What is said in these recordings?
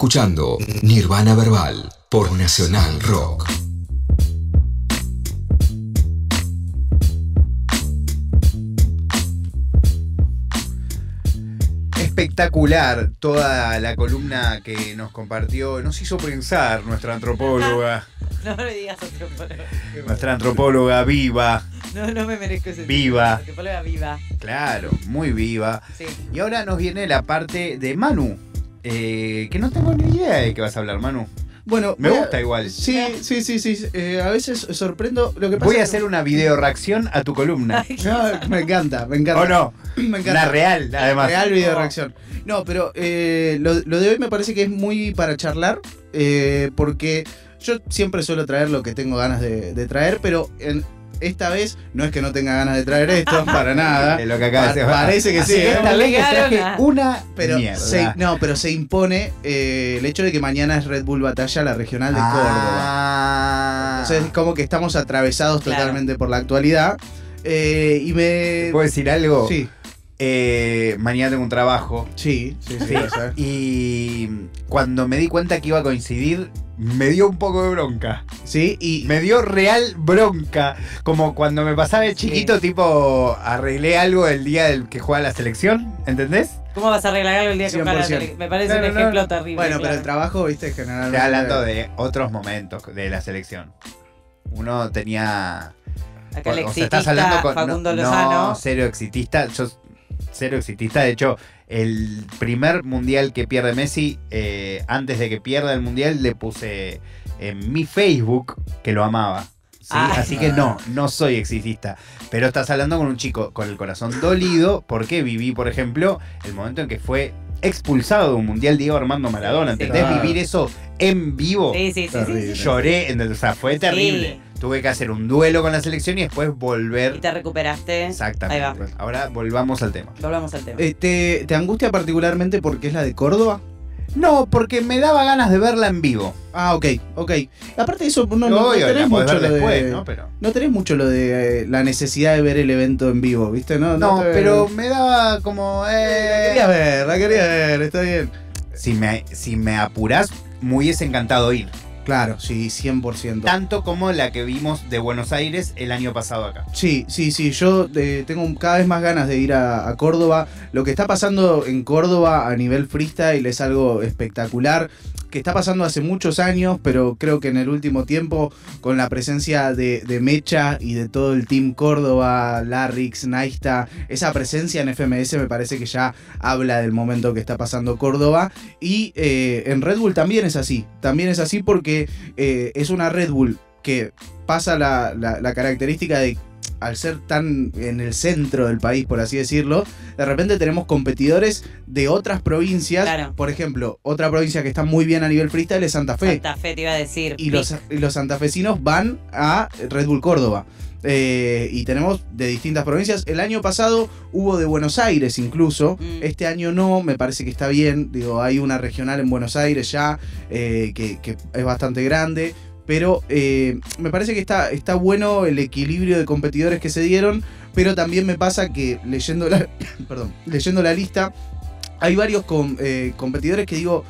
escuchando Nirvana Verbal por Nacional Rock. Espectacular toda la columna que nos compartió, nos hizo pensar nuestra antropóloga, No me digas antropóloga. nuestra antropóloga viva, No, no me merezco ese Viva. Antropóloga viva. claro, muy viva. Sí. Y ahora nos viene la parte de Manu, eh, que no tengo ni idea de qué vas a hablar, Manu. Bueno, Me a- gusta igual. Sí, sí, sí, sí. eh, a veces sorprendo. Lo que pasa Voy a hacer una video reacción a tu columna. No, me encanta, me encanta. ¿O no? Me encanta. Una real, además. Real video reacción. No, pero eh, lo, lo de hoy me parece que es muy para charlar, eh, porque yo siempre suelo traer lo que tengo ganas de, de traer, pero en, esta vez no es que no tenga ganas de traer esto, para nada. De lo que acaba de Pa- decir. parece que Así sí. Esta vez traje una Pero mierda. se, no, pero se impone eh, el hecho de que mañana es Red Bull Batalla, la regional de Córdoba. Ah. Entonces es como que estamos atravesados Claro. totalmente por la actualidad. Eh, y me... ¿Puedo decir algo? Sí, Eh, mañana tengo un trabajo. sí, sí, sí. Y cuando me di cuenta que iba a coincidir, me dio un poco de bronca. Sí, y... Me dio real bronca. Como cuando me pasaba de chiquito, tipo, arreglé algo el día del que juega la selección. ¿Entendés? ¿Cómo vas a arreglar algo el día que juega la 100%. tele? Me parece Claro, un no, ejemplo no. terrible. Bueno, pero el trabajo, viste, generalmente... Estoy hablando de otros momentos de la selección. Uno tenía. Acá el o sea, exitista Facundo no, Lozano. no, cero exitista. Yo cero exitista. De hecho, el primer mundial que pierde Messi, eh, antes de que pierda el mundial, le puse en mi Facebook que lo amaba. ¿sí? Ah. Así que no, no soy exitista. Pero estás hablando con un chico con el corazón dolido porque viví, por ejemplo, el momento en que fue expulsado de un mundial Diego Armando Maradona. ¿Entendés? Claro. Vivir eso en vivo. Sí, sí, sí. Lloré, ¿entendés? o sea, fue terrible. Tuve que hacer un duelo con la selección y después volver. Y te recuperaste. Exactamente. Ahí va. Ahora volvamos al tema. Volvamos al tema. Eh, ¿te, ¿Te angustia particularmente porque es la de Córdoba? No, porque me daba ganas de verla en vivo. Ah, ok, ok. Aparte de eso, no, no, no Obvio, tenés mucho lo después, de... ¿no? Pero, No tenés mucho lo de eh, la necesidad de ver el evento en vivo, ¿viste? No, no, te- pero me daba como. Eh, La quería ver, la quería ver, está bien. si, me, si me apurás, me hubiese encantado ir. Claro, sí, 100%. Tanto como la que vimos de Buenos Aires el año pasado acá. Sí, sí, sí, yo eh, tengo cada vez más ganas de ir a, a Córdoba. Lo que está pasando en Córdoba a nivel freestyle es algo espectacular, que está pasando hace muchos años, pero creo que en el último tiempo, con la presencia de, Mecha y de todo el team Córdoba, Larrix, Naista, esa presencia en FMS me parece que ya habla del momento que está pasando Córdoba. Y eh, en Red Bull también es así, también es así porque eh, es una Red Bull que pasa la- la característica de al ser tan en el centro del país, por así decirlo, de repente tenemos competidores de otras provincias. Claro. Por ejemplo, otra provincia que está muy bien a nivel freestyle es Santa Fe. Santa Fe te iba a decir. y, los, y los santafesinos van a Red Bull Córdoba. Eh, y tenemos de distintas provincias. El año pasado hubo de Buenos Aires incluso. Mm. Este año no, me parece que está bien. Digo, hay una regional en Buenos Aires ya eh, que, que es bastante grande. Pero eh, me parece que está, está bueno el equilibrio de competidores que se dieron. Pero también me pasa que leyendo la, perdón, leyendo la lista, hay varios com- eh, competidores que digo,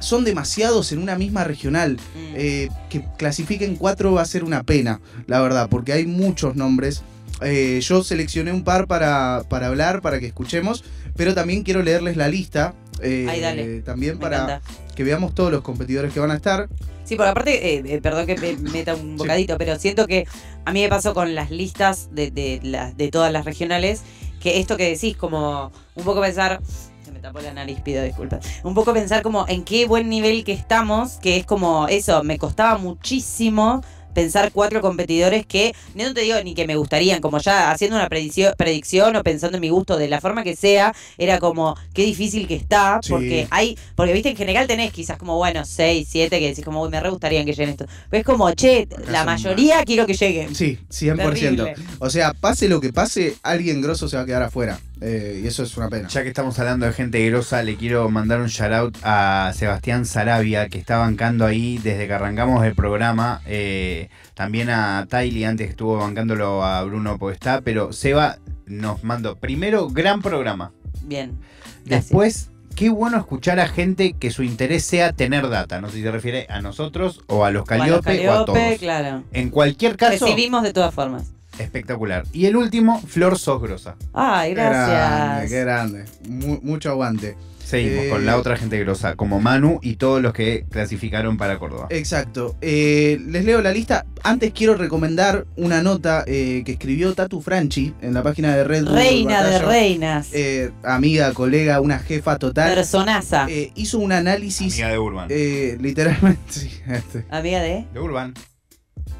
son demasiados en una misma regional. Mm. Eh, que clasifiquen cuatro va a ser una pena, la verdad, porque hay muchos nombres. Eh, yo seleccioné un par para, para hablar, para que escuchemos, pero también quiero leerles la lista. Eh, Ay, dale. También Me para encanta. que veamos todos los competidores que van a estar. Sí, porque aparte, eh, eh, perdón que me meta un bocadito, pero siento que a mí me pasó con las listas de, de, las- de todas las regionales, que esto que decís, como un poco pensar, se me tapó la nariz, pido disculpas, un poco pensar como en qué buen nivel que estamos, que es como eso, me costaba muchísimo pensar cuatro competidores que, no te digo ni que me gustarían, como ya haciendo una predicción, predicción o pensando en mi gusto de la forma que sea, era como qué difícil que está, Sí. porque hay, porque viste, en general tenés quizás como, bueno, seis, siete, que decís como, uy, me re gustaría que lleguen esto. Pero es como, che, la mayoría quiero que lleguen. Sí, 100%. Terrible. O sea, pase lo que pase, alguien grosso se va a quedar afuera. Eh, y eso es una pena. Ya que estamos hablando de gente grosa, le quiero mandar un shout out a Sebastián Sarabia, que está bancando ahí desde que arrancamos el programa. eh, también a Tylee, antes que estuvo bancándolo a Bruno Podestá. Pero Seba nos mandó primero gran programa. Bien. Gracias. Después qué bueno escuchar a gente que su interés sea tener data. No sé si se refiere a nosotros o a los O a los Caliope o a todos. Claro. En cualquier caso, Recibimos de todas formas. espectacular. Y el último, Flor Sos Grosa. Ay, Qué grande, gracias. qué grande. Mu- mucho aguante. Seguimos Eh, con la otra gente grosa, como Manu y todos los que clasificaron para Córdoba. Exacto. Eh, les leo la lista. Antes quiero recomendar una nota eh, que escribió Tatu Franchi en la página de Red Bull Reina de reinas. Eh, amiga, colega, una jefa total. Personaza. Eh, hizo un análisis Amiga de Urban. eh, literalmente. sí, este. Amiga de de Urban.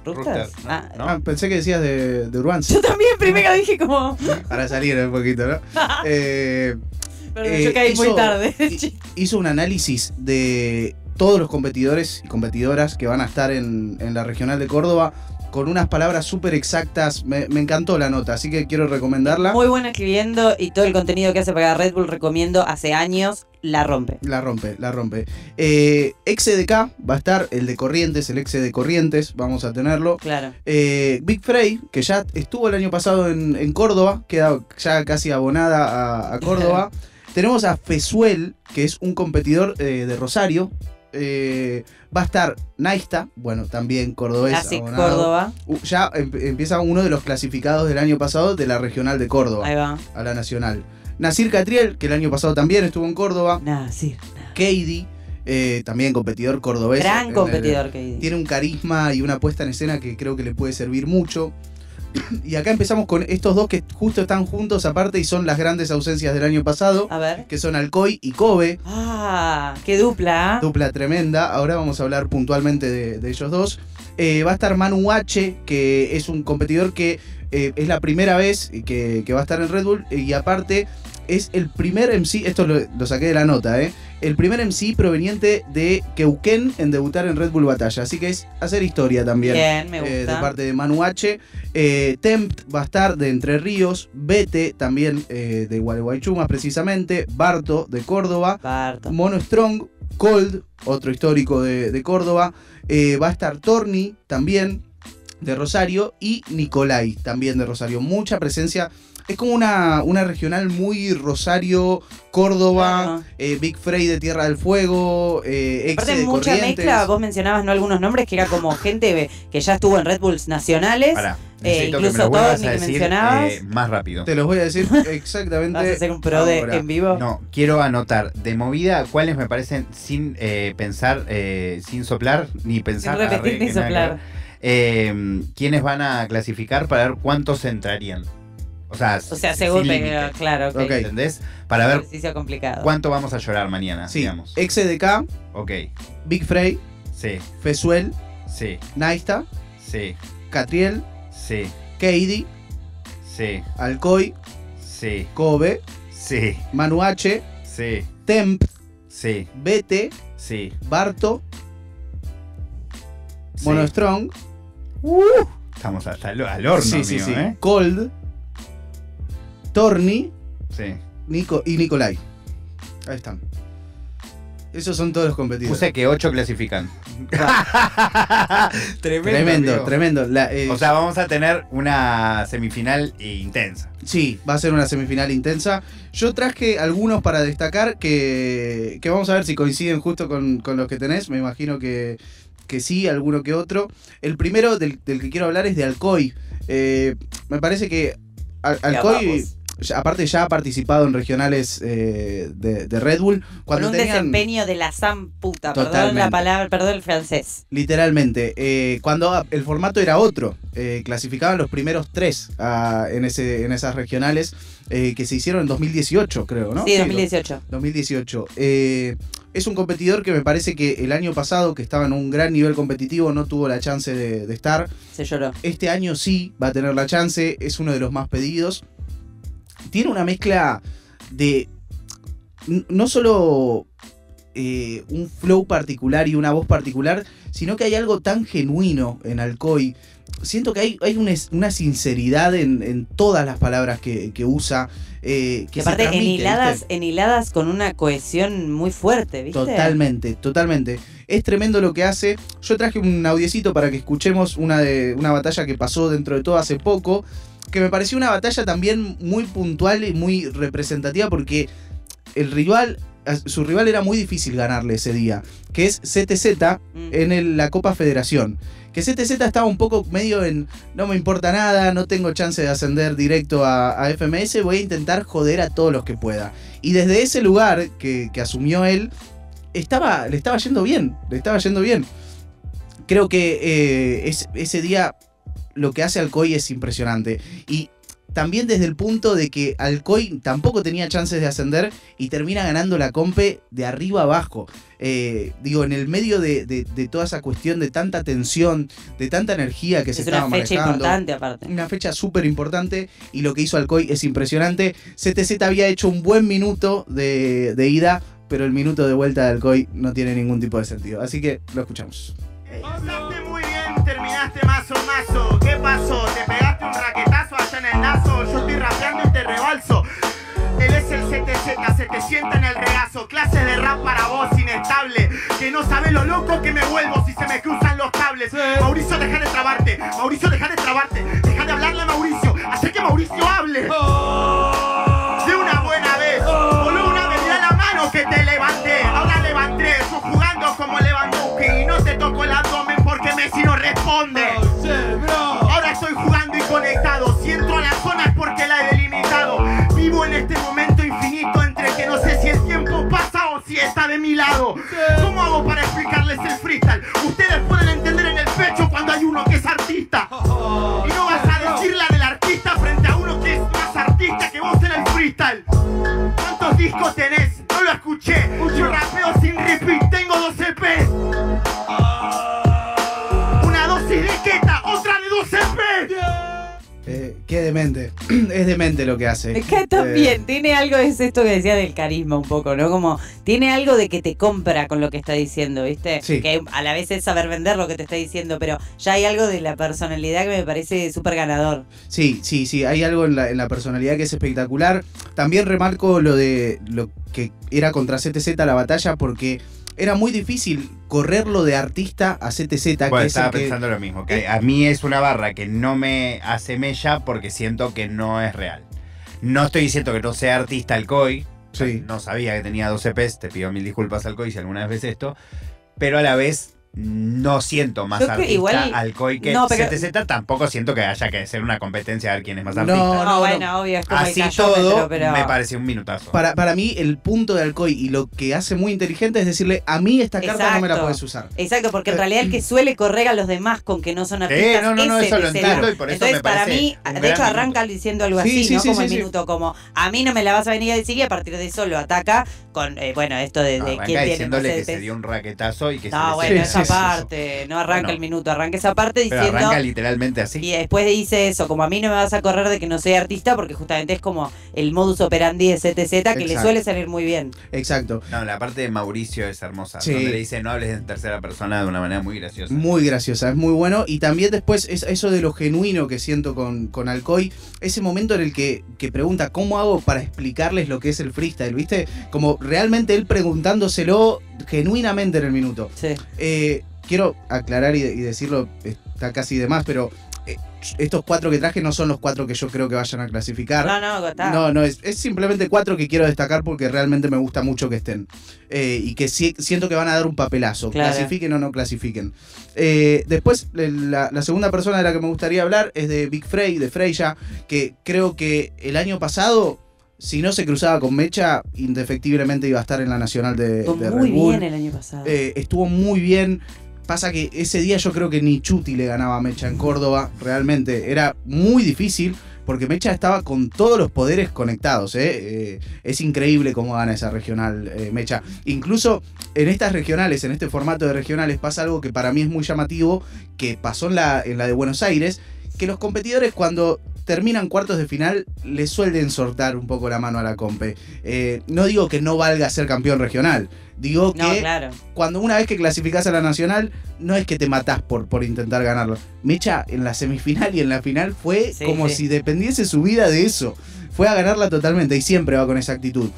Rooster, ¿no? Ah, ¿no? Ah, pensé que decías de, de Urban. Yo también primero dije como. Para salir un poquito, ¿no? Eh, Eh, yo caí muy hizo- tarde. hi- hizo un análisis de todos los competidores y competidoras que van a estar en, en la regional de Córdoba con unas palabras súper exactas. Me, me encantó la nota, así que quiero recomendarla. Muy buena escribiendo y todo el contenido que hace para Red Bull recomiendo hace años, la rompe. La rompe, la rompe. Eh, XDK va a estar, el de Corrientes, el ex de Corrientes, vamos a tenerlo. Claro. Eh, Big Frey, que ya estuvo el año pasado en, en Córdoba, queda ya casi abonada a, a Córdoba. Tenemos a Fesuel, que es un competidor eh, de Rosario. Eh, va a estar Naista, bueno, también cordobés. Abonado. Córdoba. Uh, ya em- empieza uno de los clasificados del año pasado de la regional de Córdoba Ahí va. a la nacional. Nasir Catriel, que el año pasado también estuvo en Córdoba. Sí. nah. Katie, eh, también competidor cordobés. Gran el- competidor, que tiene un carisma y una puesta en escena que creo que le puede servir mucho. Y acá empezamos con estos dos que justo están juntos aparte y son las grandes ausencias del año pasado, A ver. que son Alcoy y Kobe, Ah, qué dupla. ¿ah? dupla tremenda. Ahora vamos a hablar puntualmente de, de ellos dos. Eh, va a estar Manu H, que es un competidor que eh, es la primera vez que, que va a estar en Red Bull y aparte es el primer MC, esto lo, lo saqué de la nota, ¿eh? El primer MC proveniente de Keuken en debutar en Red Bull Batalla. Así que es hacer historia también. Bien, me eh, gusta. de parte de Manu H. Eh, Tempt va a estar de Entre Ríos. Bete también eh, de Gualeguaychú más precisamente. Barto de Córdoba. Parto. Mono Strong. Cold, otro histórico de, de Córdoba. Va a estar Torni también de Rosario. Y Nicolai también de Rosario. Mucha presencia. Es como una, una regional muy Rosario, Córdoba, Claro. eh, Big Frey de Tierra del Fuego, eh, ex Aparte, de mucha Corrientes. mezcla. Vos mencionabas no algunos nombres que era como gente que ya estuvo en Red Bulls nacionales. Pará, Eh, necesito que me incluso a que decir mencionabas. eh, más rápido. Te los voy a decir exactamente. Vas a hacer un pro de en vivo. No, quiero anotar de movida cuáles me parecen sin eh, pensar, eh, sin soplar, ni Sin pensar. repetir arre, ni soplar. Eh, ¿Quiénes van a clasificar para ver cuántos entrarían? O sea, O sea, según claro, ok. Ok. ¿Entendés? Para ver Ejercicio complicado. cuánto vamos a llorar mañana, Sí, digamos. XDK, Ok, Big Frey, sí, Fesuel, sí, Naista, sí, Catriel, sí, Keidi, sí, Alcoy, sí, Kobe, sí, Manu H, sí, Temp, sí, Bete, sí. Barto, sí. Mono Strong, Estamos hasta el, al horno, sí, sí, mío, sí, ¿eh? Cold, Torni Sí. Nico, y Nicolai. Ahí están. Esos son todos los competidores. Puse que 8 clasifican. tremendo. tremendo, amigo. tremendo. La, eh, O sea, vamos a tener una semifinal intensa. Sí, va a ser una semifinal intensa. Yo traje algunos para destacar que, que vamos a ver si coinciden justo con, con los que tenés. Me imagino que, que sí, alguno que otro. El primero del, del que quiero hablar es de Alcoy. Eh, me parece que Al- Alcoy. Ya- aparte ya ha participado en regionales eh, de, de Red Bull. Con Cuando un tenían, desempeño de la san puta. Perdón la palabra, perdón el francés. Literalmente, eh, cuando el formato era otro, eh, clasificaban los primeros tres en, ese, en esas regionales que se hicieron en 2018, creo, ¿no? Sí, 2018. 2018. Eh, es un competidor que me parece que el año pasado, que estaba en un gran nivel competitivo, no tuvo la chance de, de estar. Se lloró. Este año sí va a tener la chance, es uno de los más pedidos. Tiene una mezcla de no solo eh, un flow particular y una voz particular, sino que hay algo tan genuino en Alcoy. Siento que hay, hay una, sinceridad en, en todas las palabras que, que usa. eh, que Que se aparte, transmite, enhiladas, enhiladas con una cohesión muy fuerte, ¿viste? Totalmente, totalmente. Es tremendo lo que hace. Yo traje un audiecito para que escuchemos una, de, una batalla que pasó dentro de todo hace poco, que me pareció una batalla también muy puntual y muy representativa porque el rival su rival era muy difícil ganarle ese día, que es CTZ Mm. en el- la Copa Federación. Que CTZ estaba un poco medio en no me importa nada, no tengo chance de ascender directo a, a FMS, voy a intentar joder a todos los que pueda. Y desde ese lugar que, que asumió él, estaba, le estaba yendo bien, le estaba yendo bien. Creo que eh, es- ese día lo que hace Alcoy es impresionante. Y también desde el punto de que Alcoy tampoco tenía chances de ascender y termina ganando la compe de arriba abajo. Eh, digo, en el medio de, de- de toda esa cuestión de tanta tensión, de tanta energía que se Es una estaba fecha importante aparte. Una fecha súper importante y lo que hizo Alcoy es impresionante. CTZ había hecho un buen minuto de, de ida, pero el minuto de vuelta de Alcoy no tiene ningún tipo de sentido. Así que lo escuchamos. Terminaste mazo mazo. ¿Qué pasó? ¿Te pegaste un raquetazo allá en el nazo? Yo estoy rapeando y te rebalso. Él es el CTZ, se te sienta en el regazo. Clase de rap para vos, inestable. Que no sabes lo loco que me vuelvo si se me cruzan los cables. Mauricio, deja de trabarte. Mauricio, deja de trabarte. Deja de hablarle a Mauricio. Hace que Mauricio hable. De una buena vez. Voló una vez a la mano que te levanté. Ahora levanté. ¿Cómo hago para explicarles el freestyle? Ustedes pueden entender en el pecho cuando hay uno que es artista. Y no vas a decir la del artista frente a uno que es más artista que vos en el freestyle. ¿Cuántos discos tenés? No lo escuché. Yo rapeo sin repeat, tengo dos EPs. Una dosis de queta, otra de dos EPs. Eh, qué demente. Es demente lo que hace. Cae tan Eh, tiene algo, es esto que decía del carisma un poco, ¿no? Como tiene algo de que te compra con lo que está diciendo, ¿viste? Sí. Que a la vez es saber vender lo que te está diciendo, pero ya hay algo de la personalidad que me parece súper ganador. Sí, sí, sí, hay algo en la, en la personalidad que es espectacular. También remarco lo de lo que era contra CTZ la batalla porque era muy difícil correrlo de artista a CTZ. Bueno, que es el estaba que- pensando lo mismo, que a mí es una barra que no me asemella porque siento que no es real. No estoy diciendo que no sea artista Alcoy, Sí. no sabía que tenía 12 P's, te pido mil disculpas Alcoy si alguna vez ves esto, pero a la vez no siento más creo artista igual- Alcoy que no, pero- CTZ, tampoco siento que haya que hacer una competencia a ver quién es más artista. No, no, bueno, obvio, es como Así todo, pero... me parece un minutazo. Para, para mí, el punto de Alcoy y lo que hace muy inteligente es decirle: A mí esta carta no me la puedes usar. Exacto, porque en realidad el que suele correr a los demás con que no son artistas no, no, no, es eso lo entiendo y por eso Entonces, me para parece mí, un de hecho, arranca minuto. diciendo algo Sí, así, sí, ¿no? sí, como sí, el sí. minuto, como a mí no me la vas a venir a decir y a partir de eso lo ataca con, eh, bueno, esto de, de quién tiene diciéndole que se dio un raquetazo y que se Esa parte, no arranca Bueno. el minuto, arranca esa parte Pero diciendo... arranca literalmente así. Y después dice eso, como a mí no me vas a correr de que no soy artista, porque justamente es como el modus operandi de CTZ que le suele salir muy bien. Exacto. No, la parte de Mauricio es hermosa. Sí. Donde le dice no hables en tercera persona de una manera muy graciosa. Muy graciosa, es muy bueno. Y también después es eso de lo genuino que siento con, con Alcoy. Ese momento en el que, que pregunta cómo hago para explicarles lo que es el freestyle, ¿viste? Como realmente él preguntándoselo genuinamente en el minuto. Sí. Eh, quiero aclarar y, y decirlo, está casi de más, pero eh, estos cuatro que traje no son los cuatro que yo creo que vayan a clasificar. No, no, está. No, no, es, es simplemente cuatro que quiero destacar porque realmente me gusta mucho que estén. Eh, y que siento que van a dar un papelazo. Claro. Clasifiquen o no clasifiquen. Eh, después, la, la segunda persona de la que me gustaría hablar es de Big Frey, de Freya, que creo que el año pasado, si no se cruzaba con Mecha, indefectiblemente iba a estar en la nacional de, Estuvo de muy Red Bull. bien el año pasado. Eh, estuvo muy bien. Pasa que ese día yo creo que ni Chuti le ganaba a Mecha en Córdoba. Realmente era muy difícil porque Mecha estaba con todos los poderes conectados. ¿eh? Eh, es increíble cómo gana esa regional eh, Mecha. Incluso en estas regionales, en este formato de regionales, pasa algo que para mí es muy llamativo, que pasó en la, en la de Buenos Aires, que los competidores cuando terminan cuartos de final le suelen soltar un poco la mano a la compe. Eh, no digo que no valga ser campeón regional. Digo no, que claro. cuando una vez que clasificás a la nacional, no es que te matás por, por intentar ganarlo. Mecha en la semifinal y en la final fue Sí, como sí. si dependiese su vida de eso. Fue a ganarla totalmente y siempre va con esa actitud.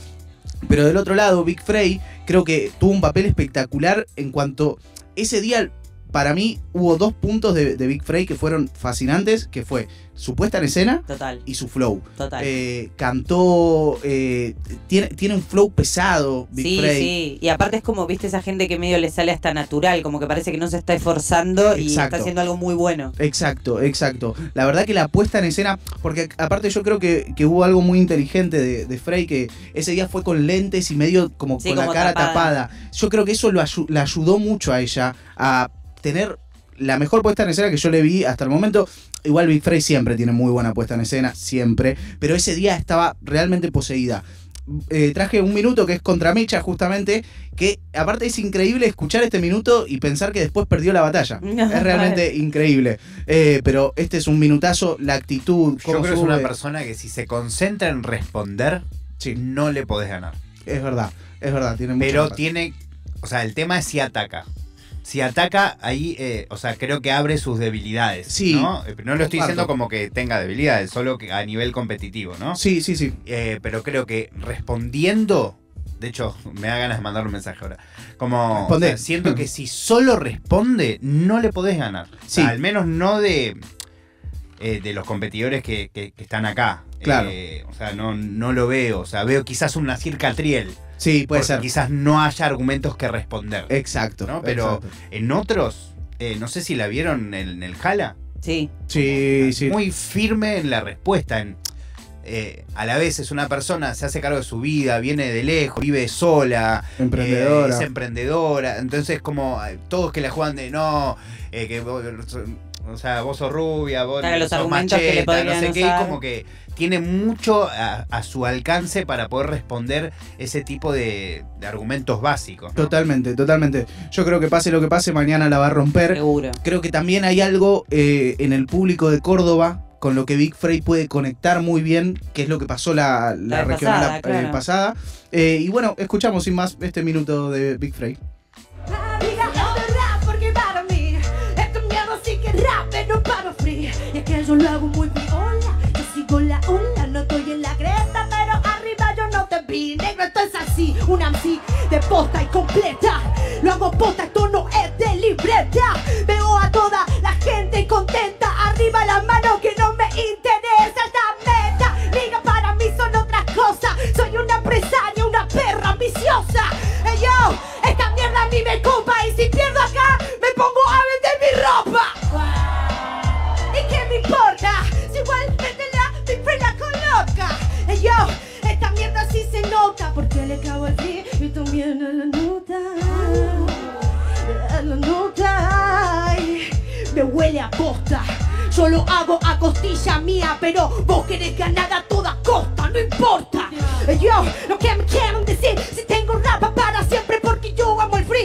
Pero del otro lado, Big Frey creo que tuvo un papel espectacular en cuanto ese día para mí hubo dos puntos de, de Big Frey que fueron fascinantes, que fue su puesta en escena Total, y su flow. total. Eh, cantó, eh, tiene, tiene un flow pesado, Big sí, Frey. sí. Y aparte es como, viste, esa gente que medio le sale hasta natural, como que parece que no se está esforzando y está haciendo algo muy bueno. Exacto, exacto. La verdad que la puesta en escena, porque aparte yo creo que, que hubo algo muy inteligente de, de Frey, que ese día fue con lentes y medio como Sí, con la cara tapada. tapada. Yo creo que eso lo ayu- le ayudó mucho a ella a tener la mejor puesta en escena que yo le vi hasta el momento. Igual Big Frey siempre tiene muy buena puesta en escena, siempre. Pero ese día estaba realmente poseída. Eh, traje un minuto que es contra Mecha, justamente. Que aparte es increíble escuchar este minuto y pensar que después perdió la batalla. es realmente increíble. Eh, pero este es un minutazo, la actitud. Yo cómo creo que es una persona que si se concentra en responder, Sí, no le podés ganar. es verdad. Es verdad, tiene Pero tiene. O sea, el tema es si ataca. Si ataca, ahí, eh, o sea, creo que abre sus debilidades. Sí, ¿no? Eh, No lo estoy diciendo como que tenga debilidades, solo que a nivel competitivo, ¿no? Sí, sí, sí. Eh, pero creo que respondiendo. De hecho, me da ganas de mandar un mensaje ahora. Como. Respondé. o sea, siento que si solo responde, no le podés ganar. O sea, Sí. al menos no de. eh, de los competidores que, que- que están acá. Claro. Eh, o sea, no, no lo veo. O sea, veo quizás un Nasir Catriel. Sí, puede ser. Quizás no haya argumentos que responder. Exacto. ¿no? Pero exacto. en otros, eh, no sé si la vieron en, en el Jala. Sí. Sí, sí. Muy firme en la respuesta. En, eh, a la vez es una persona, se hace cargo de su vida, viene de lejos, vive sola, Emprendedora. eh, es emprendedora. Entonces, como todos que la juegan de no, eh, que o sea, vos sos rubia, vos Claro, los sos argumentos que le macheta, no podrían sé qué, usar. como que tiene mucho a, a su alcance para poder responder ese tipo de, de argumentos básicos. ¿no? Totalmente, totalmente. Yo creo que pase lo que pase, mañana la va a romper. Seguro. Creo que también hay algo eh, en el público de Córdoba con lo que Big Frey puede conectar muy bien, que es lo que pasó la, la La vez regional pasada, eh, claro. pasada. Eh, y bueno, escuchamos sin más este minuto de Big Frey. Que yo lo hago muy viola Yo sigo la ola, no estoy en la cresta Pero arriba yo no te vi Negro esto es así, una MC de posta y completa. Lo hago posta, esto no es de libreta. Veo a toda la gente contenta. Arriba las manos que no me interesa esta meta. Liga para mí son otras cosas. Soy una empresaria, una perra ambiciosa. Ey yo, esta mierda a mí me copa. Y si pierdo acá, me pongo a vender mi ropa ¿Y qué me importa? Si igual métela, mi fe la coloca Ey yo, esta mierda sí se nota Porque le cago el free y también a la nota A la nota Ay, Me huele a posta yo lo hago a costilla mía, pero vos querés ganar a toda costa, no importa. Yo, lo que me quieren decir, si tengo rapa para siempre porque yo amo el free.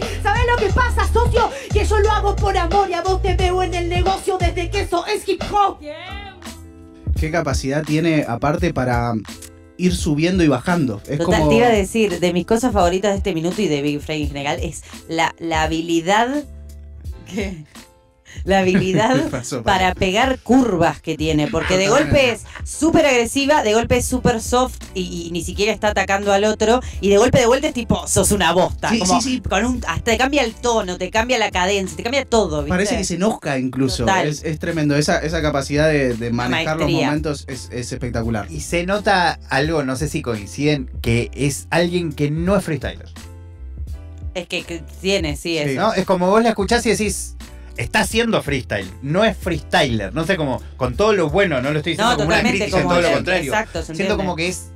¿Sabes lo que pasa, socio? Que yo lo hago por amor y a vos te veo en el negocio desde que eso es hip hop. ¿Qué capacidad tiene aparte para ir subiendo y bajando? Es Total, como... te iba a decir, de mis cosas favoritas de este minuto y de Big Frey en general, es la, la habilidad. ¿Qué? La habilidad Pasó, para pegar curvas que tiene. Porque de golpe es súper agresiva, de golpe es súper soft y, y ni siquiera está atacando al otro. Y de golpe de vuelta es tipo, sos una bosta. Sí, como sí, sí. Con un, hasta te cambia el tono, te cambia la cadencia, te cambia todo. ¿viste? Parece que se enoja incluso. Es, es tremendo. Esa, esa capacidad de, de manejar los momentos es, es espectacular. Y se nota algo, no sé si coinciden, que es alguien que no es freestyler. Es que, que tiene, sí, es. Es como vos la escuchás y decís, está haciendo freestyle, no es freestyler. No sé, como con todo lo bueno, no lo estoy diciendo No, como una crítica, como en todo lo contrario. exacto, se Siento como que es,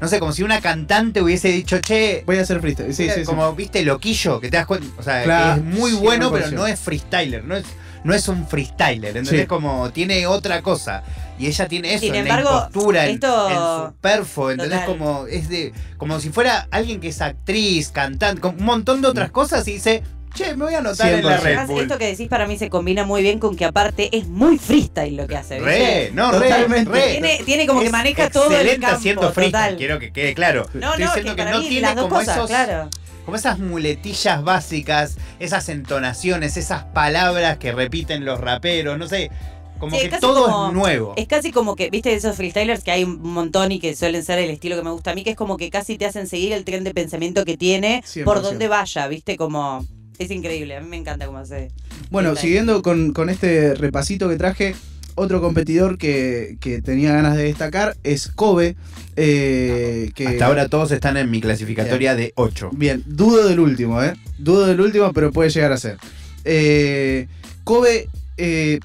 no sé, como si una cantante hubiese dicho, che, Voy a hacer freestyle. Sí, mira, sí, sí. como viste loquillo, que te das cuenta, o sea, Claro, que es muy 100%. bueno, pero no es freestyler, no es, no es un freestyler, entonces Sí. como tiene otra cosa. Y ella tiene eso, Sin en embargo, la impostura, en, esto- en su perfo, ¿entendés? Total. Como es de. Como si fuera alguien que es actriz, cantante, con un montón de otras cosas y dice, che, me voy a anotar en la 100%. Red Bull. esto que decís para mí se combina muy bien con que aparte es muy freestyle lo que hace. ¿viste? Re, no, re, Totalmente. re. Tiene, tiene como que maneja todo el excelente campo. haciendo freestyle, total. quiero que quede claro. No, Estoy no, diciendo que no mí tiene las dos como cosas, esos claro. como esas muletillas básicas, esas entonaciones, esas palabras que repiten los raperos, no sé, como Sí, que todo como- es nuevo. Es casi como que, viste, esos freestylers que hay un montón y que suelen ser el estilo que me gusta a mí, que es como que casi te hacen seguir el tren de pensamiento que tiene 100%. por donde vaya, viste, como... Es increíble, a mí me encanta cómo hace. Bueno, siguiendo con, con este repasito que traje, otro competidor que, que tenía ganas de destacar es Kobe. eh, que, Hasta ahora todos están en mi clasificatoria de 8. Bien, dudo del último, ¿eh? Dudo del último, pero puede llegar a ser. Eh, Kobe eh,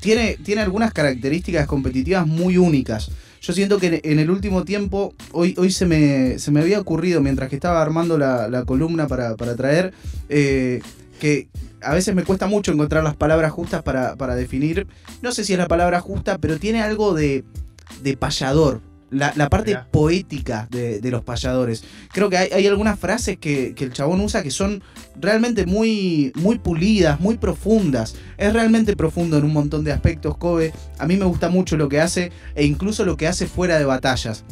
tiene, tiene algunas características competitivas muy únicas. Yo siento que en- el último tiempo, hoy, hoy se, me, se me había ocurrido mientras que estaba armando la, la columna para, para traer, eh, que a veces me cuesta mucho encontrar las palabras justas para, para definir. No sé si es la palabra justa, pero tiene algo de, de payador. La, la parte Mirá. poética de, de los payadores. Creo que hay, hay algunas frases que, que el chabón usa que son realmente muy, muy pulidas, muy profundas. Es realmente profundo en un montón de aspectos, Kobe. A mí me gusta mucho lo que hace e incluso lo que hace fuera de batallas.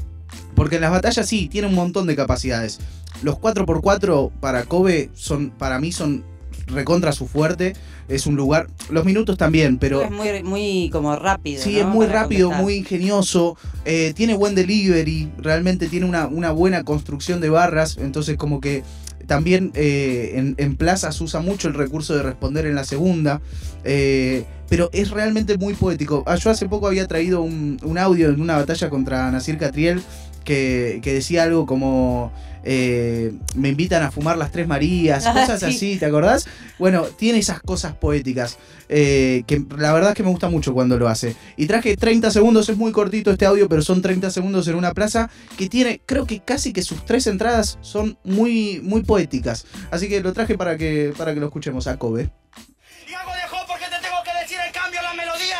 Porque en las batallas sí, tiene un montón de capacidades. Los 4x4 para Kobe son, para mí son recontra su fuerte. Es un lugar. Los minutos también, pero. es muy, muy como rápido. Sí, ¿no? es muy Para rápido, contestar. muy ingenioso, eh, tiene buen delivery, realmente tiene una, una buena construcción de barras, entonces como que también eh, en, en plazas usa mucho el recurso de responder en la segunda, eh, pero es realmente muy poético. Ah, yo hace poco había traído un, un audio en una batalla contra Nasir Catriel que, que decía algo como... eh, me invitan a fumar las tres Marías, Ah, cosas sí. así, ¿te acordás? Bueno, tiene esas cosas poéticas eh, que la verdad es que me gusta mucho cuando lo hace. Y traje 30 segundos, es muy cortito este audio, pero son 30 segundos en una plaza que tiene, creo que casi que sus tres entradas son muy, muy poéticas. Así que lo traje para que, para que lo escuchemos a Kobe. Y hago de hop porque te tengo que decir el cambio, la melodía.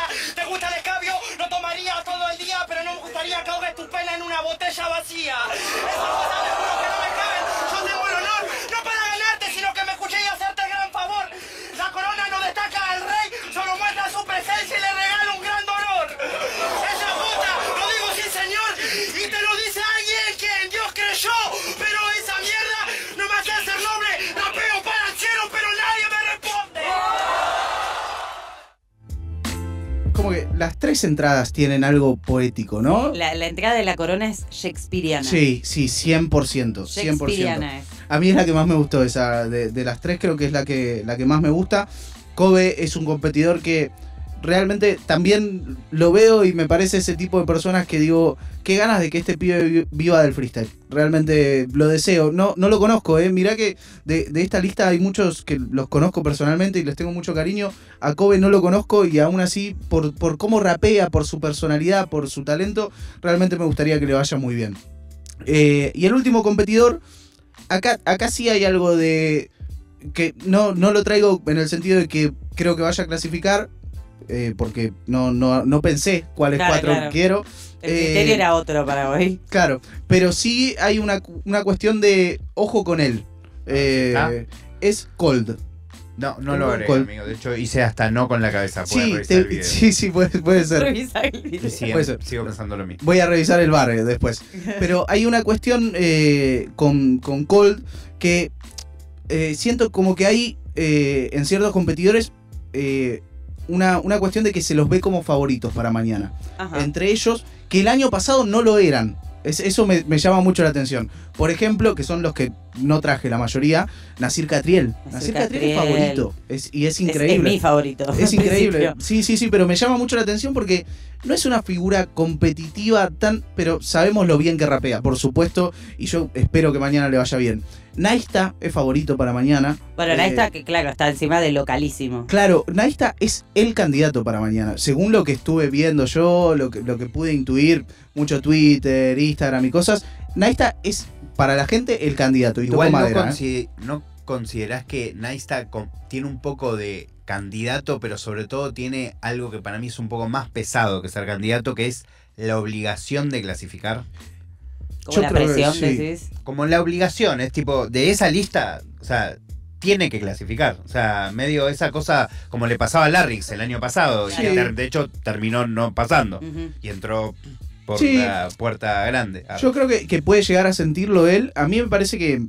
Todo el día, pero no me gustaría que ahogues tu pena en una botella vacía. Que no las tres entradas tienen algo poético, ¿no? La, la entrada de la corona es shakespeariana. Sí, sí, 100%. 100%. Shakespeariana es. A mí es la que más me gustó, esa de, de las tres creo que es la que, la que más me gusta. Kobe es un competidor que realmente también lo veo y me parece ese tipo de personas que digo, qué ganas de que este pibe vi- viva del freestyle. Realmente lo deseo. No, no lo conozco, eh. Mirá que de, de esta lista hay muchos que los conozco personalmente y les tengo mucho cariño. A Kobe no lo conozco y aún así, por, por cómo rapea, por su personalidad, por su talento, realmente me gustaría que le vaya muy bien. Eh, y el último competidor, acá, acá sí hay algo de que no, no lo traigo en el sentido de que creo que vaya a clasificar, eh, porque no, no, no pensé cuáles Claro, cuatro claro. quiero. El Eh, criterio era otro para hoy. Claro, pero sí hay una, una cuestión de ojo con él. Eh, ¿Ah? es Cold. No, no lo ¿Cuál? amigo. De hecho, hice hasta no con la cabeza. Sí, revisar el video. sí, sí, puede, puede ser. Revisa el video. Puede ser. sigo pensando lo mismo. Voy a revisar el bar eh, después. Pero hay una cuestión eh, con, con Cold que eh, siento como que hay eh, en ciertos competidores eh, una, una cuestión de que se los ve como favoritos para mañana. Ajá. Entre ellos, que el año pasado no lo eran. Es- eso me, me llama mucho la atención. Por ejemplo, que son los que no traje la mayoría, Nasir Catriel. Nasir Catriel es favorito. Es- y es increíble. Es, mi favorito. Es increíble. principio. Sí, sí, sí, pero me llama mucho la atención porque no es una figura competitiva tan. Pero sabemos lo bien que rapea, por supuesto. Y yo espero que mañana le vaya bien. Naista es favorito para mañana. Bueno, Eh, Naista, que claro, está encima de localísimo. Claro, Naista es el candidato para mañana. Según lo que estuve viendo yo, lo que, lo que pude intuir, mucho Twitter, Instagram y cosas, Naista es para la gente el candidato. Y Igual no, madera, ¿eh? no considerás que Naista con- tiene un poco de candidato, pero sobre todo tiene algo que para mí es un poco más pesado que ser candidato, que es la obligación de clasificar. Como Yo la creo que presión, sí. decís. Como la obligación, es tipo, de esa lista, o sea, tiene que clasificar. O sea, medio esa cosa como le pasaba a Larrix el año pasado, y que Sí. de hecho terminó no pasando. Y entró por Sí. la puerta grande. Yo creo que, que puede llegar a sentirlo él. A mí me parece que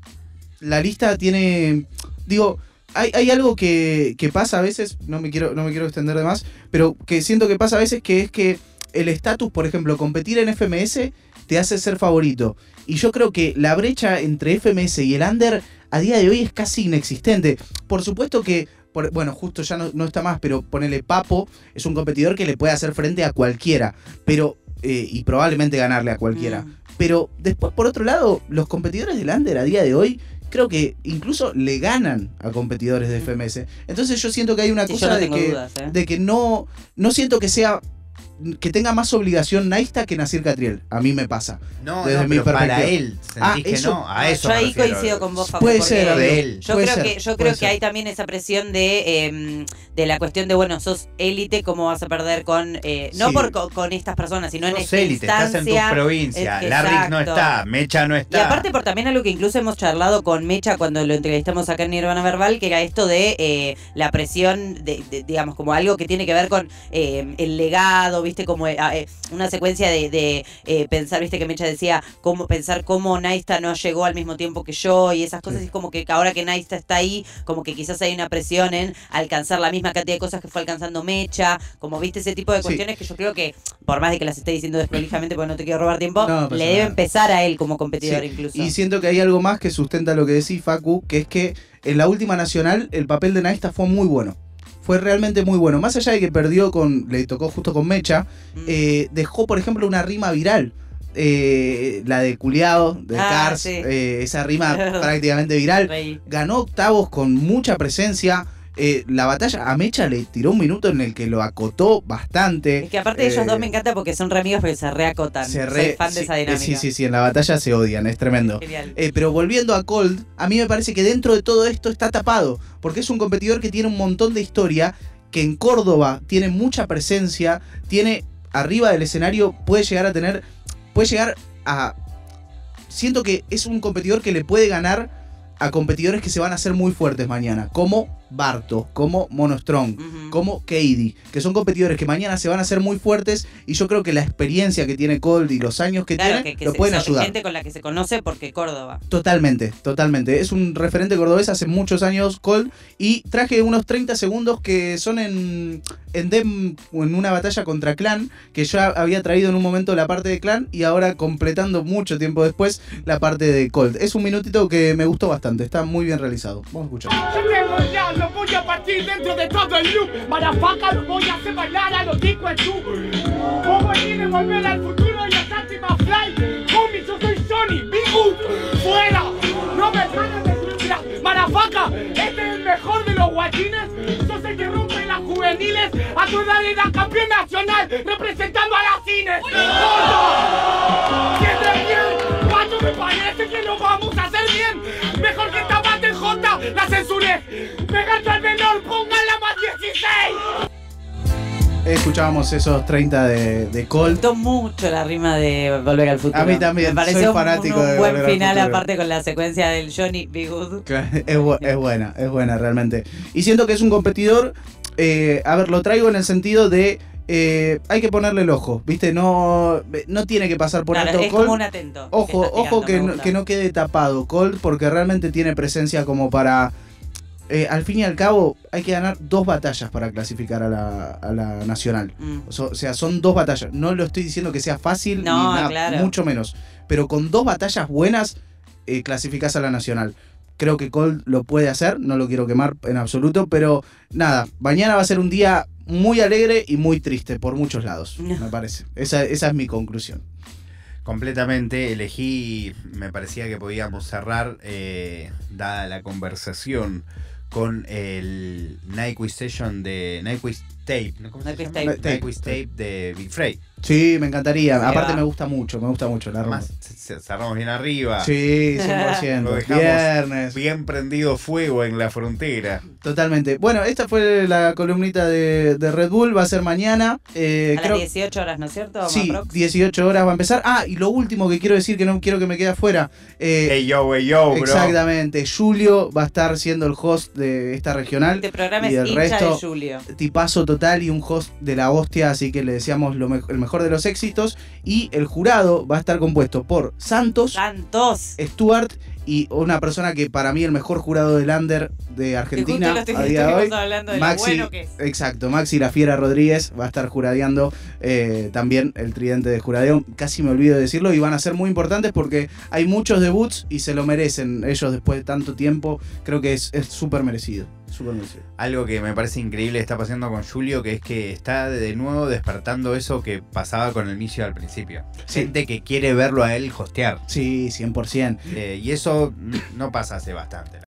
la lista tiene. Digo, hay, hay algo que, que pasa a veces, no me, quiero, no me quiero extender de más, pero que siento que pasa a veces que es que el estatus, por ejemplo, competir en FMS te hace ser favorito. Y yo creo que la brecha entre FMS y el under a día de hoy es casi inexistente. Por supuesto que por- bueno, justo ya no, no está más, pero ponele Papo, es un competidor que le puede hacer frente a cualquiera, pero eh, y probablemente ganarle a cualquiera. Mm. Pero después, por otro lado, los competidores del Under a día de hoy creo que incluso le ganan a competidores de FMS. Entonces yo siento que hay una Sí, cosa no de que, dudas, ¿eh? de que no, no siento que sea que tenga más obligación Naista que Nasir Catriel. A mí me pasa. No, Desde no, mi pero para él. ¿Sentís Ah, que eso- no? A eso yo ahí refiero. coincido con vos, Facu, Puede ser, de él. Yo Puede creo ser, que, yo creo que hay también esa presión de, eh, de la cuestión de, bueno, sos élite, ¿cómo vas a perder con. eh, no Sí. por, con, con estas personas, sino en Sos esta élite, estás en tu provincia. eh, Larrix no está, Mecha no Y está. aparte por también algo que incluso hemos charlado con Mecha cuando lo entrevistamos acá en Nirvana Verbal, que era esto de eh, la presión, de, de- digamos, como algo que tiene que ver con eh, el legado, viste, como eh, eh, una secuencia de, de, eh, pensar, viste, que Mecha decía, cómo pensar cómo Naista no llegó al mismo tiempo que yo y esas cosas, Sí. es como que ahora que Naista está ahí, como que quizás hay una presión en alcanzar la misma cantidad de cosas que fue alcanzando Mecha, como viste ese tipo de Sí. cuestiones que yo creo que, por más de que las esté diciendo desprolijamente porque no te quiero robar tiempo, No, le debe empezar a él como competidor Sí, incluso. Y siento que hay algo más que sustenta lo que decís, Facu, que es que en la última nacional el papel de Naista fue muy bueno. Fue realmente muy bueno. Más allá de que perdió con. le tocó justo con Mecha, Mm. eh, dejó, por ejemplo, una rima viral. Eh, la de Culeado, de Ah, Cars, sí. eh, esa rima prácticamente viral. Ganó octavos con mucha presencia. Eh, la batalla a Mecha le tiró un minuto en el que lo acotó bastante. Es que aparte de ellos Eh, dos me encanta porque son re amigos porque se reacotan. se Soy re- fan de sí, esa eh, dinámica. Sí, sí, sí, en la batalla se odian, es tremendo. Genial. Eh, pero volviendo a Cold, a mí me parece que dentro de todo esto está tapado, porque es un competidor que tiene un montón de historia, que en Córdoba tiene mucha presencia, tiene arriba del escenario, puede llegar a tener, puede llegar a... Siento que es un competidor que le puede ganar a competidores que se van a hacer muy fuertes mañana, como Barto, como Monostrong, Ujú. como Katie, que son competidores que mañana se van a hacer muy fuertes y yo creo que la experiencia que tiene Cold y los años que Claro, tiene que, que lo se- pueden ayudar. gente con la que se conoce porque Córdoba. Totalmente, totalmente. Es un referente cordobés hace muchos años, Cold. Y traje unos 30 segundos que son en, en Dem, en una batalla contra Clan, que yo había traído en un momento la parte de Clan y ahora completando mucho tiempo después la parte de Cold. Es un minutito que me gustó bastante, está muy bien realizado. Vamos a escuchar. Lo voy a partir dentro de todo el loop. Marafaca, lo voy a hacer bailar a los Dico tú. Como tiene volver al futuro y a Santi Fly. Homie, yo soy Sony, Bigu, fuera. No me ganan de mira, Marafaca, este es el mejor de los guachines. Sos el que rompe las juveniles. A tu edad era campeón nacional, representando a las cines. Me parece que lo vamos a hacer bien. Mejor que esta Battle J, la censuré. Me gasto al menor, póngala más 16. Escuchábamos esos 30 de, de Me Cold. gustó mucho la rima de Volver al Futuro. A mí también, Me pareció soy un- fanático un, de buen Volver final, aparte con la secuencia del Johnny B. Good. Es, bu- es buena, es buena realmente. Y siento que es un competidor, eh, a ver, lo traigo en el sentido de, eh, hay que ponerle el ojo, ¿viste? No, no tiene que pasar por Claro, alto es Cold. como un atento. Ojo, estás ojo tirando, que no, que no quede tapado Cold porque realmente tiene presencia como para... eh, al fin y al cabo hay que ganar dos batallas para clasificar a la, a la nacional. Mm. O sea, son dos batallas. No lo estoy diciendo que sea fácil, No, ni nada, claro. mucho menos. Pero con dos batallas buenas, eh, clasificás a la nacional. Creo que Cold lo puede hacer, no lo quiero quemar en absoluto, pero nada, mañana va a ser un día muy alegre y muy triste por muchos lados, No. me parece. Esa, esa es mi conclusión. Completamente elegí, me parecía que podíamos cerrar, eh, dada la conversación, con el Nyquist Session de Nyquist Tape, ¿no? ¿Cómo se Nyquist llama? Tape. Nyquist Tape de Big Frey. Sí, me encantaría. Aparte me gusta mucho, me gusta mucho la Además, cerramos bien arriba. Sí, Lo 100%. dejamos Viernes. Bien prendido fuego en la frontera. Totalmente. Bueno, esta fue la columnita de, de Red Bull, va a ser mañana. Eh, A creo- las 18 horas, ¿no es cierto? Sí, Maprox? 18 horas va a empezar. Ah, y lo último que quiero decir, que no quiero que me quede afuera. eh, Hey yo, hey yo, bro. exactamente, Julio va a estar siendo el host de esta regional. Este programa Y es el hincha resto- de Julio. Tipazo total y un host de la hostia, así que le deseamos lo me- el mejor de los éxitos. Y el jurado va a estar compuesto por Santos, Santos. Stuart y una persona que para mí el mejor jurado del under de Que Argentina justo a día de hoy. hablando de Maxi, lo bueno que es. exacto, Maxi La Fiera Rodríguez va a estar juradeando eh, también el tridente de juradeo. Casi me olvido de decirlo y van a ser muy importantes porque hay muchos debuts y se lo merecen ellos después de tanto tiempo. Creo que es es súper merecido. Algo que me parece increíble está pasando con Julio, que es que está de nuevo despertando eso que pasaba con el inicio al principio. Sí. Gente que quiere verlo a él hostear. Sí, 100%. Eh, y eso no pasa hace bastante.